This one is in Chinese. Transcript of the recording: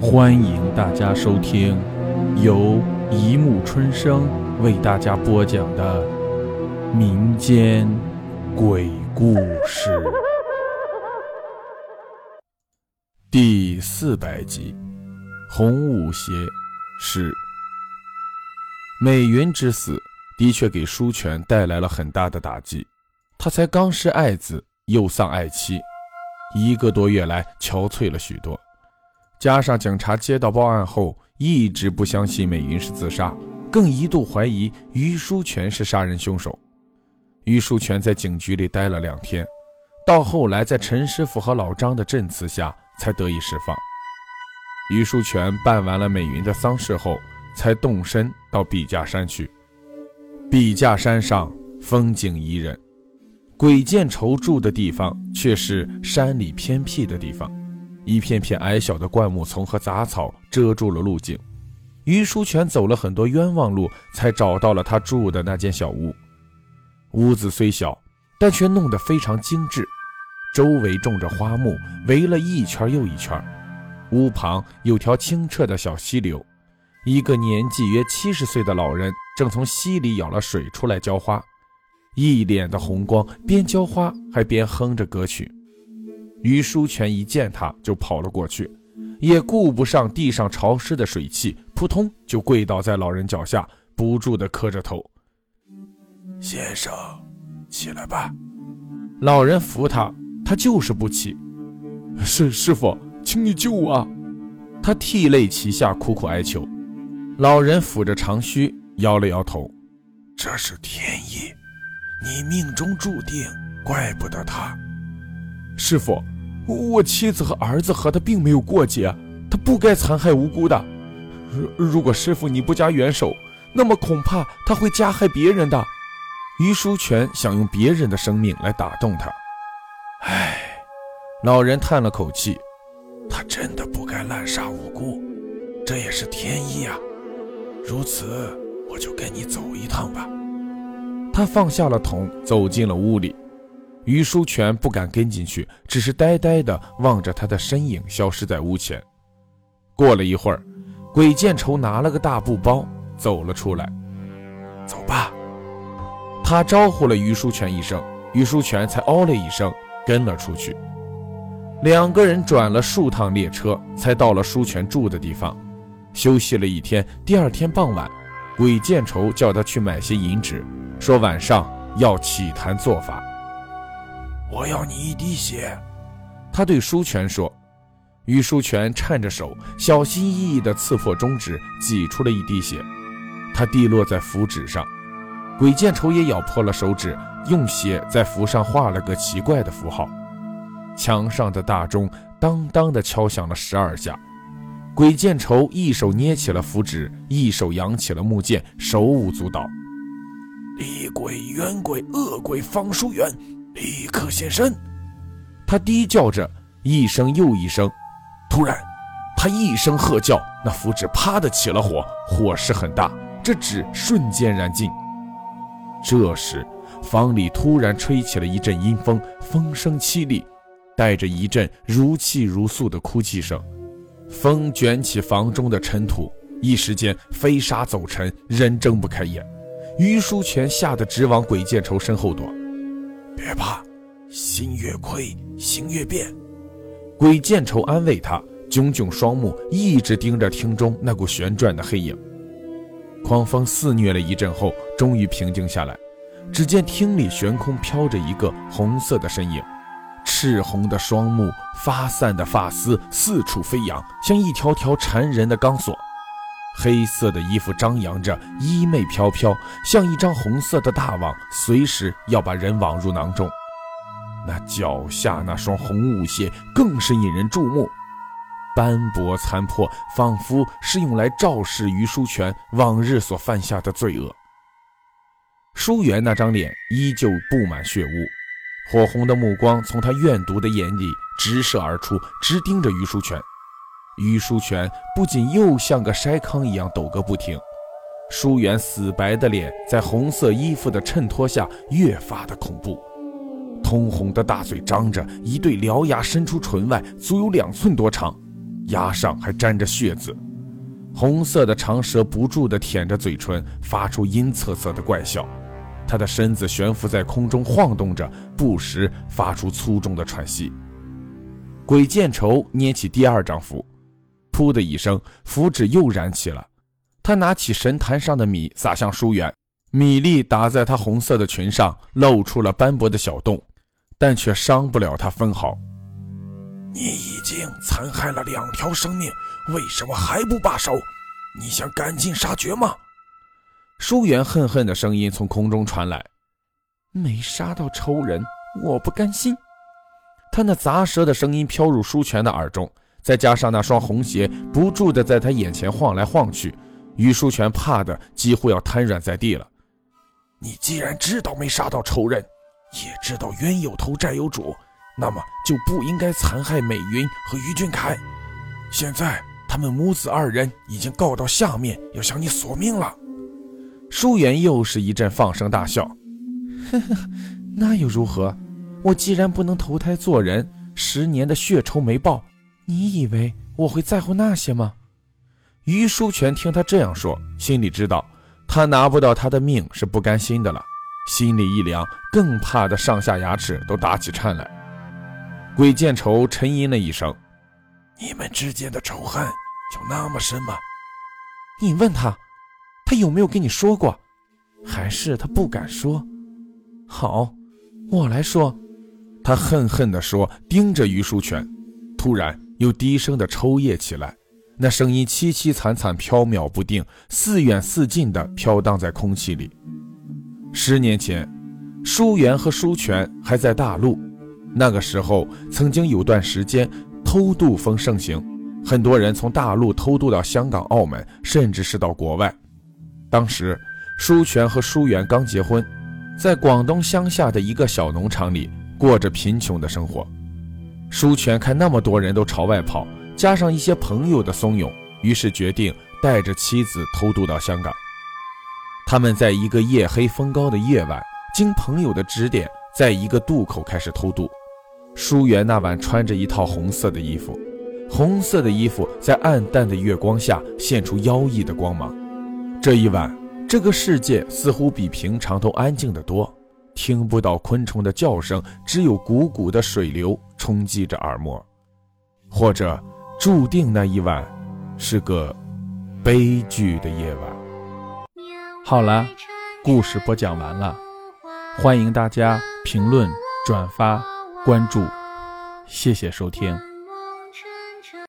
欢迎大家收听由一木春生为大家播讲的民间鬼故事第四百集《红舞鞋是美云之死，的确给舒全带来了很大的打击。他才刚失爱子，又丧爱妻，一个多月来憔悴了许多。加上警察接到报案后，一直不相信美云是自杀，更一度怀疑于书全是杀人凶手。于书全在警局里待了两天，到后来在陈师傅和老张的证词下才得以释放。于书全办完了美云的丧事后，才动身到笔架山去。笔架山上风景宜人。鬼见愁住的地方却是山里偏僻的地方，一片片矮小的灌木丛和杂草遮住了路径。于书全走了很多冤枉路，才找到了他住的那间小屋。屋子虽小，但却弄得非常精致，周围种着花木，围了一圈又一圈。屋旁有条清澈的小溪流，一个年纪约七十岁的老人正从溪里舀了水出来浇花。一脸的红光，边浇花还边哼着歌曲。于书全一见他就跑了过去，也顾不上地上潮湿的水汽，扑通就跪倒在老人脚下，不住地磕着头：“先生，起来吧。”老人扶他，他就是不起。“是师傅，请你救我！”他涕泪齐下，苦苦哀求。老人抚着长须，摇了摇头：“这是天意。”你命中注定，怪不得他。师傅，我妻子和儿子和他并没有过节，他不该残害无辜的。如如果师傅你不加援手，那么恐怕他会加害别人的。于书全想用别人的生命来打动他。唉，老人叹了口气，他真的不该滥杀无辜，这也是天意啊。如此，我就跟你走一趟吧。他放下了桶，走进了屋里。于书全不敢跟进去，只是呆呆地望着他的身影消失在屋前。过了一会儿，鬼见愁拿了个大布包走了出来。走吧，他招呼了于书全一声，于书全才哦了一声，跟了出去。两个人转了数趟列车，才到了书全住的地方，休息了一天。第二天傍晚，鬼见愁叫他去买些银纸。说晚上要起坛做法，我要你一滴血。他对舒权说。于书全颤着手，小心翼翼地刺破中指，挤出了一滴血。他滴落在符纸上，鬼见愁也咬破了手指，用血在符上画了个奇怪的符号。墙上的大钟当当地敲响了十二下。鬼见愁一手捏起了符纸，一手扬起了木剑，手舞足蹈。厉鬼、冤鬼、恶鬼方书远，立刻现身！他低叫着一声又一声。突然，他一声喝叫，那符纸啪的起了火，火势很大，这纸瞬间燃尽。这时，房里突然吹起了一阵阴风，风声凄厉，带着一阵如泣如诉的哭泣声。风卷起房中的尘土，一时间飞沙走尘，人睁不开眼。于书全吓得直往鬼见愁身后躲，别怕，心越亏，心越变。鬼见愁安慰他，炯炯双目一直盯着厅中那股旋转的黑影。狂风肆虐了一阵后，终于平静下来。只见厅里悬空飘着一个红色的身影，赤红的双目，发散的发丝四处飞扬，像一条条缠人的钢索。黑色的衣服张扬着，衣袂飘飘，像一张红色的大网，随时要把人网入囊中。那脚下那双红舞鞋更是引人注目，斑驳残破，仿佛是用来昭示于书全往日所犯下的罪恶。书媛那张脸依旧布满血污，火红的目光从他怨毒的眼里直射而出，直盯着于书全。于书全不仅又像个筛糠一样抖个不停，舒媛死白的脸在红色衣服的衬托下越发的恐怖，通红的大嘴张着，一对獠牙伸出唇外，足有两寸多长，牙上还沾着血渍。红色的长舌不住地舔着嘴唇，发出阴恻恻的怪笑。他的身子悬浮在空中晃动着，不时发出粗重的喘息。鬼见愁捏起第二张符，噗的一声，符纸又燃起了。他拿起神坛上的米撒向舒远，米粒打在他红色的裙上，露出了斑驳的小洞，但却伤不了他分毫。你已经残害了两条生命，为什么还不罢手？你想赶尽杀绝吗？舒远恨恨的声音从空中传来：“没杀到仇人，我不甘心。”他那砸舌的声音飘入舒全的耳中，再加上那双红鞋不住的在他眼前晃来晃去。于书全怕的几乎要瘫软在地了。你既然知道没杀到仇人，也知道冤有头债有主，那么就不应该残害美云和于俊凯。现在他们母子二人已经告到下面，要向你索命了。舒媛又是一阵放声大笑，呵呵，那又如何？我既然不能投胎做人，十年的血仇没报，你以为我会在乎那些吗？于书全听他这样说，心里知道他拿不到他的命是不甘心的了，心里一凉，更怕的上下牙齿都打起颤来。鬼见愁沉吟了一声：“你们之间的仇恨就那么深吗？你问他，他有没有跟你说过？还是他不敢说？好，我来说。”他恨恨地说，盯着于书全，突然又低声地抽噎起来。那声音凄凄惨惨，飘渺不定，似远似近的飘荡在空气里。十年前，舒元和舒全还在大陆，那个时候曾经有段时间偷渡风盛行，很多人从大陆偷渡到香港、澳门，甚至是到国外。当时，舒全和舒元刚结婚，在广东乡下的一个小农场里过着贫穷的生活。舒全看那么多人都朝外跑。加上一些朋友的怂恿，于是决定带着妻子偷渡到香港。他们在一个夜黑风高的夜晚，经朋友的指点，在一个渡口开始偷渡。舒元那晚穿着一套红色的衣服，红色的衣服在暗淡的月光下现出妖异的光芒。这一晚，这个世界似乎比平常都安静得多，听不到昆虫的叫声，只有汩汩的水流冲击着耳膜，或者。注定那一晚是个悲剧的夜晚。好了，故事播讲完了，欢迎大家评论、转发、关注，谢谢收听。